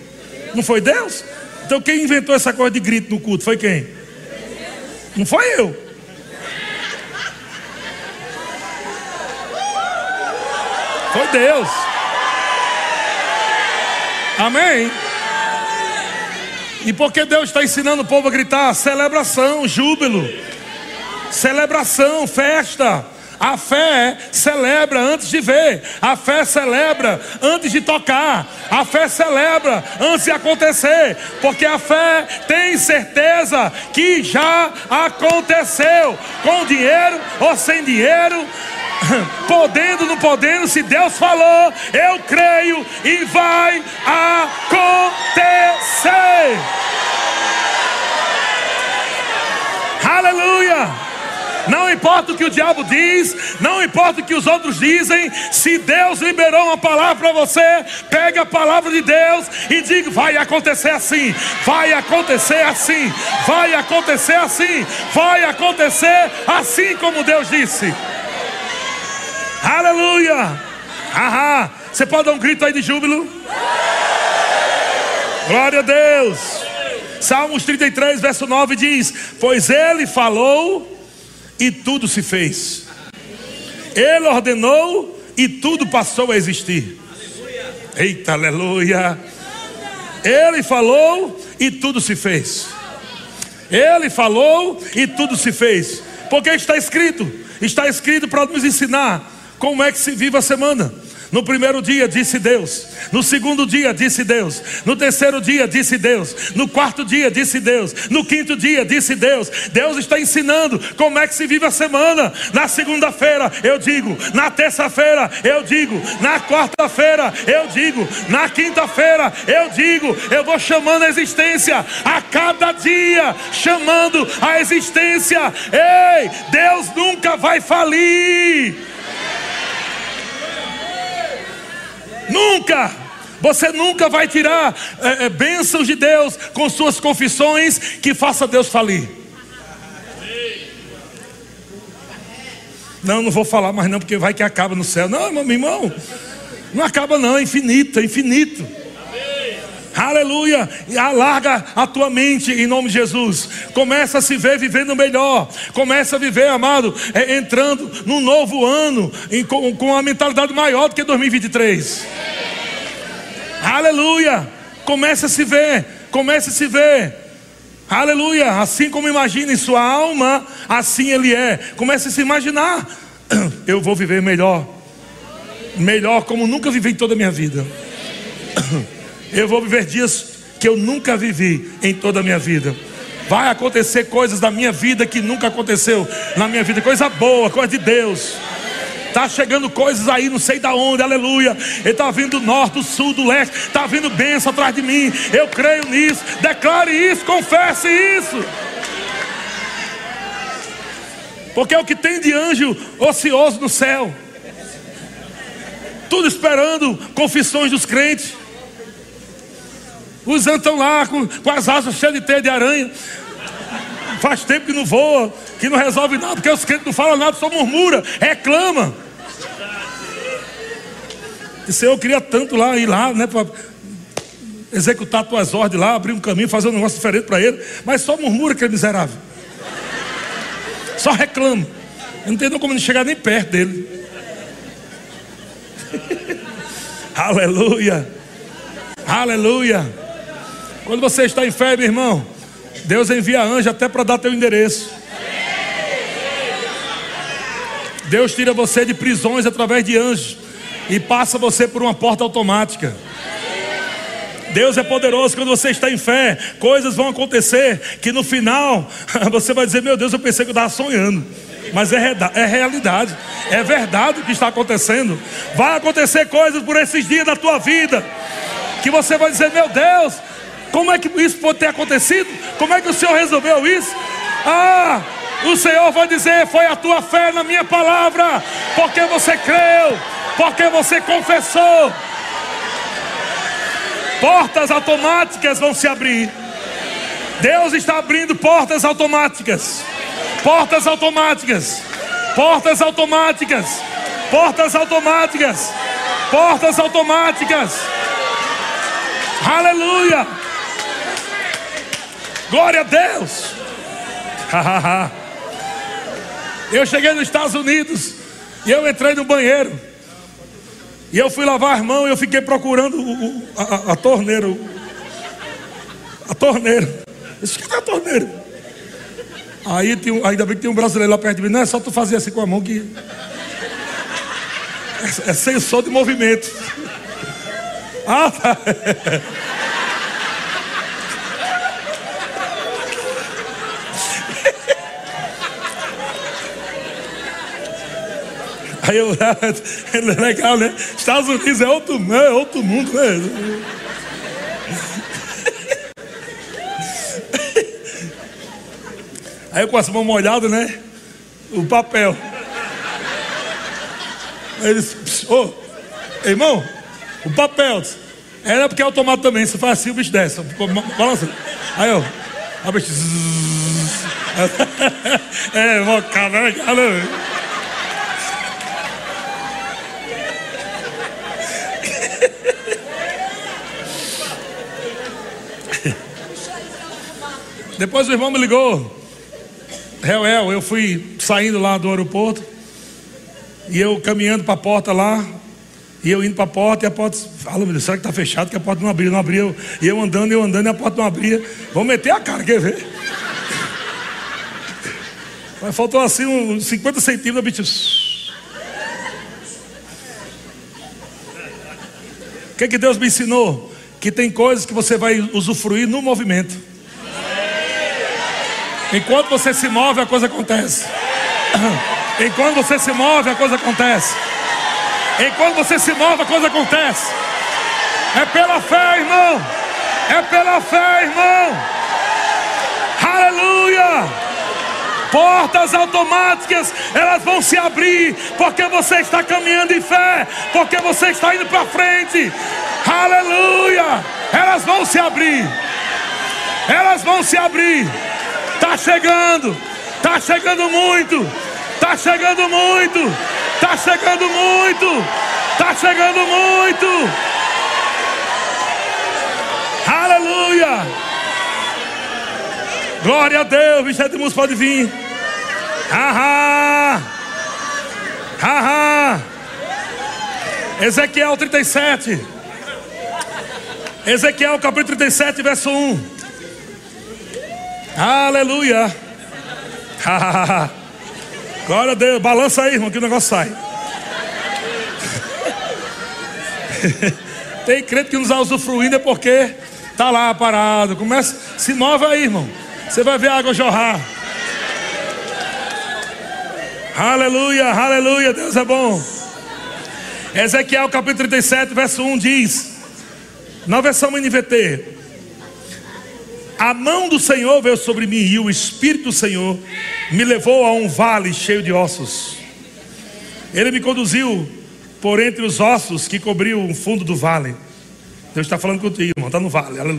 Não foi Deus? Então quem inventou essa coisa de grito no culto? Foi quem? Não foi eu. Foi Deus. Amém. E porque Deus está ensinando o povo a gritar? Celebração, júbilo, celebração, festa. A fé celebra antes de ver, a fé celebra antes de tocar, a fé celebra antes de acontecer, porque a fé tem certeza que já aconteceu, com dinheiro ou sem dinheiro, (coughs) podendo, não podendo, se Deus falou, eu creio e vai acontecer. Aleluia! Não importa o que o diabo diz, não importa o que os outros dizem, se Deus liberou uma palavra para você, pega a palavra de Deus e diga: vai acontecer assim, vai acontecer assim, vai acontecer assim, vai acontecer assim como Deus disse. Aleluia! Ahá! Você pode dar um grito aí de júbilo? Glória a Deus! Salmos 33, verso 9 diz: Pois ele falou e tudo se fez. Ele ordenou e tudo passou a existir. Eita, aleluia. Ele falou e tudo se fez. Ele falou e tudo se fez. Porque está escrito, está escrito para nos ensinar como é que se vive a semana. No primeiro dia disse Deus, no segundo dia disse Deus, no terceiro dia disse Deus, no quarto dia disse Deus, no quinto dia disse Deus. Deus está ensinando como é que se vive a semana. Na segunda-feira eu digo, na terça-feira eu digo, na quarta-feira eu digo, na quinta-feira eu digo, eu vou chamando a existência a cada dia, chamando a existência. Ei, Deus nunca vai falir. Nunca! Você nunca vai tirar é, é, bênçãos de Deus com suas confissões que faça Deus falir. Não, não vou falar mais não, porque vai que acaba no céu. Não, meu irmão, não acaba não, é infinito, é infinito. Aleluia. E alarga a tua mente em nome de Jesus. Começa a se ver vivendo melhor. Começa a viver, amado, é, entrando num novo ano em, com, com uma mentalidade maior do que 2023. Aleluia. Começa a se ver. Começa a se ver. Aleluia. Assim como imagina em sua alma, assim ele é. Comece a se imaginar. (clears throat) Eu vou viver melhor. Melhor como nunca vivi em toda a minha vida. (clears throat) Eu vou viver dias que eu nunca vivi em toda a minha vida. Vai acontecer coisas da minha vida que nunca aconteceu na minha vida, coisa boa, coisa de Deus. Está chegando coisas aí, não sei da onde, aleluia. Ele está vindo do norte, do sul, do leste. Está vindo bênção atrás de mim. Eu creio nisso. Declare isso, confesse isso. Porque é o que tem de anjo ocioso no céu. Tudo esperando confissões dos crentes. Os anjos estão lá com, com as asas cheias de teia de aranha. Faz tempo que não voa, que não resolve nada, porque os crentes não falam nada, só murmura, reclama. E Senhor, eu queria tanto lá ir lá, né? Para executar tuas ordens lá, abrir um caminho, fazer um negócio diferente para ele, mas só murmura que é miserável. Só reclama. Eu não tenho como chegar nem perto dele. (laughs) Aleluia. Aleluia. Quando você está em fé, meu irmão, Deus envia anjo até para dar teu endereço. Deus tira você de prisões através de anjos e passa você por uma porta automática. Deus é poderoso quando você está em fé, coisas vão acontecer que no final (laughs) você vai dizer: Meu Deus, eu pensei que eu estava sonhando. Mas é, é realidade, é verdade o que está acontecendo. Vai acontecer coisas por esses dias da tua vida que você vai dizer: Meu Deus, como é que isso pode ter acontecido? Como é que o Senhor resolveu isso? Ah, o Senhor vai dizer: Foi a tua fé na minha palavra, porque você creu, porque você confessou. Portas automáticas vão se abrir. Deus está abrindo portas automáticas. Portas automáticas. Portas automáticas. Portas automáticas. Portas automáticas. Aleluia. Glória a Deus. (laughs) eu cheguei nos Estados Unidos e eu entrei no banheiro. E eu fui lavar as mãos e eu fiquei procurando o, o, a, a, torneira. A torneira. Eu disse, cadê a torneira? Aí tem, ainda bem que tem um brasileiro lá perto de mim. Não é só tu fazer assim com a mão que. É, é sensor de movimento. (laughs) Ah, tá. (laughs) Aí eu, (laughs) é legal, né? Estados Unidos é outro, é outro mundo, né? (laughs) Aí eu com as mãos molhadas, né? o papel. Aí ele disse, ô, irmão, o papel. Era porque é automático também, você faz assim, o bicho desce, balança. Aí eu, a bicho. (laughs) É, vou caralho. Depois o irmão me ligou. Réu, eu fui saindo lá do aeroporto. E eu caminhando para a porta lá. E eu indo para a porta e a porta. Fala, meu Deus, será que está fechado? Que a porta não abriu, não abriu. E eu andando, eu andando e a porta não abria. Vamos meter a cara, quer ver? Mas faltou assim uns 50 centímetros, bicho. O que, que Deus me ensinou? Que tem coisas que você vai usufruir no movimento. Enquanto você se move, a coisa acontece. Enquanto você se move, a coisa acontece. Enquanto você se move, a coisa acontece. É pela fé, irmão. É pela fé, irmão. Aleluia. Portas automáticas, elas vão se abrir, porque você está caminhando em fé, porque você está indo para frente. Aleluia! Elas vão se abrir. Elas vão se abrir. Tá chegando. Tá chegando muito. Tá chegando muito. Tá chegando muito. Tá chegando muito. Aleluia. Glória a Deus. Vicente Mus pode vir. Haha. Haha. Ezequiel 37. Ezequiel capítulo 37, verso 1. Aleluia. (laughs) Glória a Deus. Balança aí, irmão, que o negócio sai. (laughs) Tem crente que nos está usufruindo é porque está lá parado. Começa, se move aí, irmão. Você vai ver a água jorrar. Aleluia, aleluia, Deus é bom. Ezequiel capítulo 37, verso 1 diz: na versão NVT, a mão do Senhor veio sobre mim e o Espírito do Senhor me levou a um vale cheio de ossos. Ele me conduziu por entre os ossos que cobriam o fundo do vale. Deus está falando contigo, irmão, está no vale. (coughs)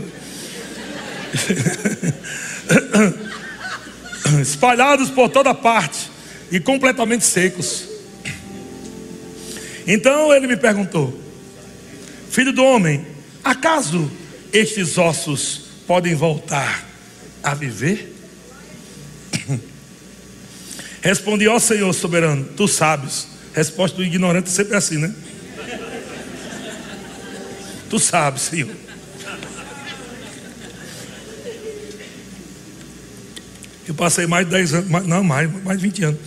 Espalhados por toda parte e completamente secos. Então ele me perguntou: Filho do homem, acaso estes ossos podem voltar a viver? (laughs) Respondi, ó Senhor soberano, tu sabes. Resposta do ignorante é sempre assim, né? Tu sabes, Senhor. Eu passei mais de 10 anos, não mais, mais de 20 anos,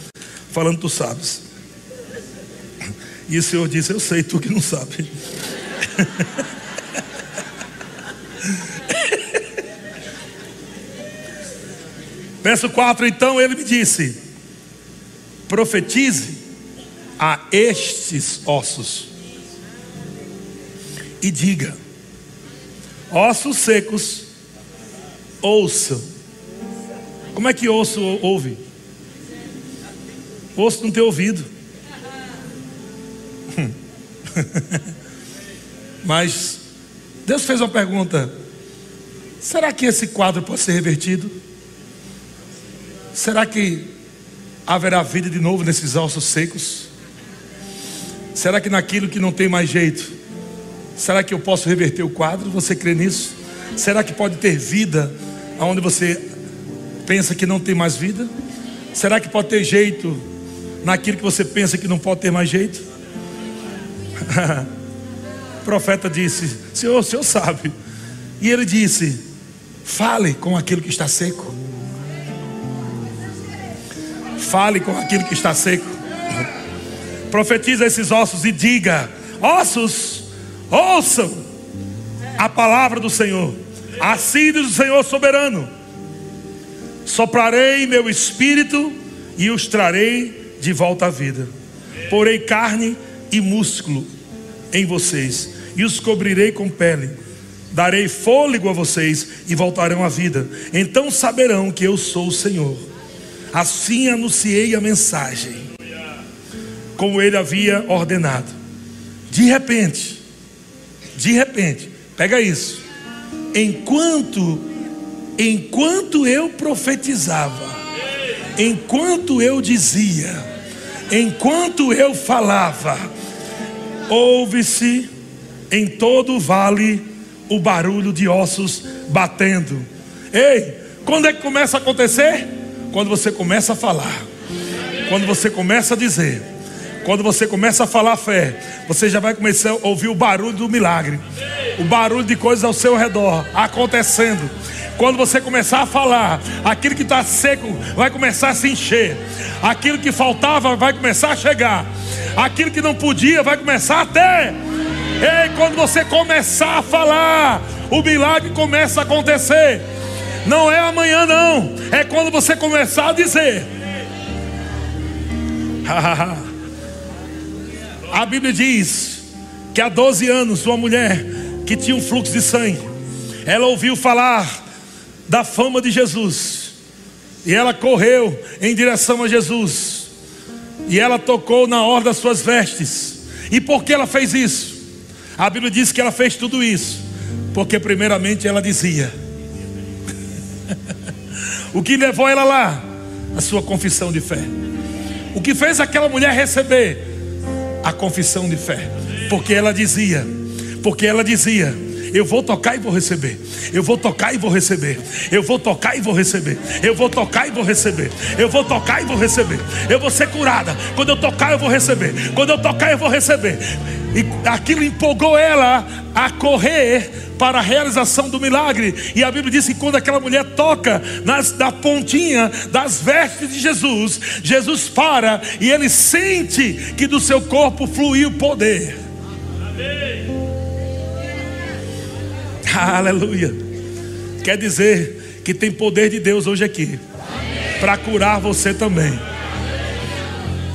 falando tu sabes. E o Senhor disse, eu sei, tu que não sabe. (laughs) Verso 4: Então ele me disse: profetize a estes ossos e diga: ossos secos, ouçam. Como é que osso ouve? Osso não tem ouvido. (laughs) Mas Deus fez uma pergunta: será que esse quadro pode ser revertido? Será que haverá vida de novo nesses ossos secos? Será que naquilo que não tem mais jeito, será que eu posso reverter o quadro? Você crê nisso? Será que pode ter vida aonde você pensa que não tem mais vida? Será que pode ter jeito naquilo que você pensa que não pode ter mais jeito? o (laughs) profeta disse: Senhor, o senhor sabe. E ele disse: Fale com aquilo que está seco. Fale com aquilo que está seco. Profetiza esses ossos e diga: Ossos, ouçam a palavra do Senhor. Assim diz o Senhor soberano: Soprarei meu espírito e os trarei de volta à vida. Porei carne e músculo em vocês e os cobrirei com pele. Darei fôlego a vocês e voltarão à vida. Então saberão que eu sou o Senhor Assim anunciei a mensagem, como ele havia ordenado. De repente, de repente, pega isso. Enquanto enquanto eu profetizava, enquanto eu dizia, enquanto eu falava, ouve-se em todo o vale o barulho de ossos batendo. Ei, quando é que começa a acontecer? Quando você começa a falar, quando você começa a dizer, quando você começa a falar fé, você já vai começar a ouvir o barulho do milagre, o barulho de coisas ao seu redor acontecendo. Quando você começar a falar, aquilo que está seco vai começar a se encher, aquilo que faltava vai começar a chegar, aquilo que não podia vai começar a ter. Ei, quando você começar a falar, o milagre começa a acontecer. Não é amanhã, não. É quando você começar a dizer. (laughs) a Bíblia diz que há 12 anos, uma mulher que tinha um fluxo de sangue, ela ouviu falar da fama de Jesus, e ela correu em direção a Jesus, e ela tocou na orla das suas vestes. E por que ela fez isso? A Bíblia diz que ela fez tudo isso, porque primeiramente ela dizia: o que levou ela lá? A sua confissão de fé. O que fez aquela mulher receber? A confissão de fé. Porque ela dizia, porque ela dizia, eu vou tocar e vou receber. Eu vou tocar e vou receber. Eu vou tocar e vou receber. Eu vou tocar e vou receber. Eu vou tocar e vou receber. Eu vou ser curada. Quando eu tocar, eu vou receber. Quando eu tocar, eu vou receber. E aquilo empolgou ela a correr para a realização do milagre. E a Bíblia diz que quando aquela mulher toca nas, na pontinha das vestes de Jesus, Jesus para e ele sente que do seu corpo fluiu poder. Aleluia. Quer dizer que tem poder de Deus hoje aqui para curar você também.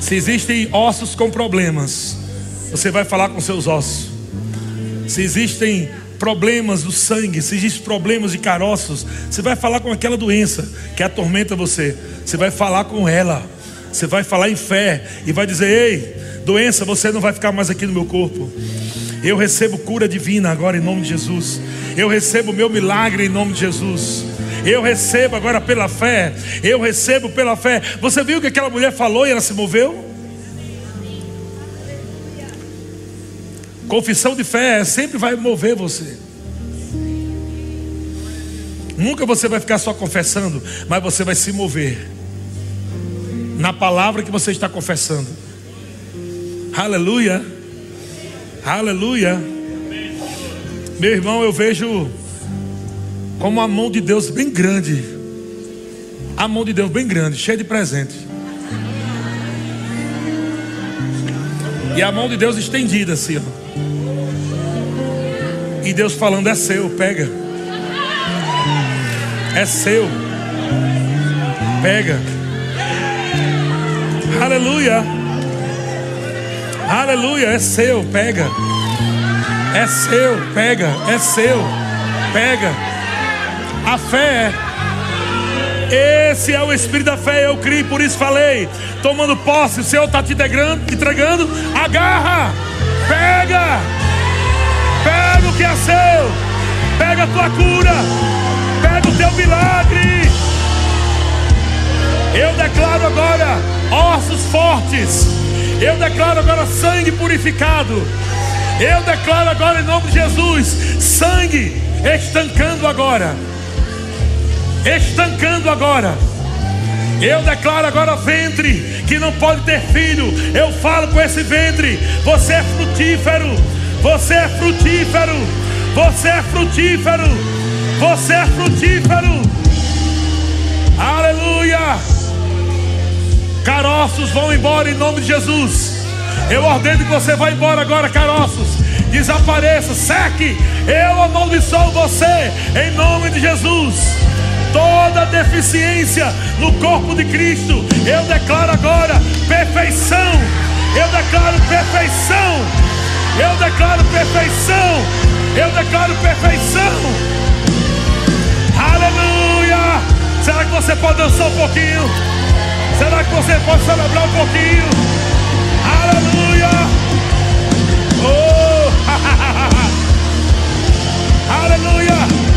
Se existem ossos com problemas, você vai falar com seus ossos. Se existem problemas do sangue, se existem problemas de caroços, você vai falar com aquela doença que atormenta você. Você vai falar com ela. Você vai falar em fé e vai dizer: Ei, doença, você não vai ficar mais aqui no meu corpo. Eu recebo cura divina agora em nome de Jesus. Eu recebo meu milagre em nome de Jesus. Eu recebo agora pela fé. Eu recebo pela fé. Você viu o que aquela mulher falou e ela se moveu? Confissão de fé sempre vai mover você. Nunca você vai ficar só confessando, mas você vai se mover na palavra que você está confessando. Aleluia. Aleluia. Meu irmão, eu vejo como a mão de Deus bem grande. A mão de Deus bem grande, cheia de presente. E a mão de Deus estendida assim, ó. E Deus falando: é seu, pega. É seu. Pega. Aleluia. Aleluia, é seu, pega. É seu, pega, é seu, pega. A fé, esse é o espírito da fé, eu criei, por isso falei. Tomando posse, o Senhor está te entregando, entregando, agarra, pega, que é seu, pega a tua cura, pega o teu milagre. Eu declaro agora ossos fortes, eu declaro agora sangue purificado. Eu declaro agora em nome de Jesus: sangue estancando agora. Estancando agora. Eu declaro agora ventre que não pode ter filho. Eu falo com esse ventre: você é frutífero. Você é frutífero. Você é frutífero. Você é frutífero. Aleluia. Caroços vão embora em nome de Jesus. Eu ordeno que você vá embora agora, caroços. Desapareça, seque. Eu amaldiçoo você em nome de Jesus. Toda deficiência no corpo de Cristo, eu declaro agora perfeição. Eu declaro perfeição. Eu declaro perfeição. Eu declaro perfeição. Aleluia. Será que você pode dançar um pouquinho? Será que você pode celebrar um pouquinho? Aleluia. Oh. (laughs) Aleluia.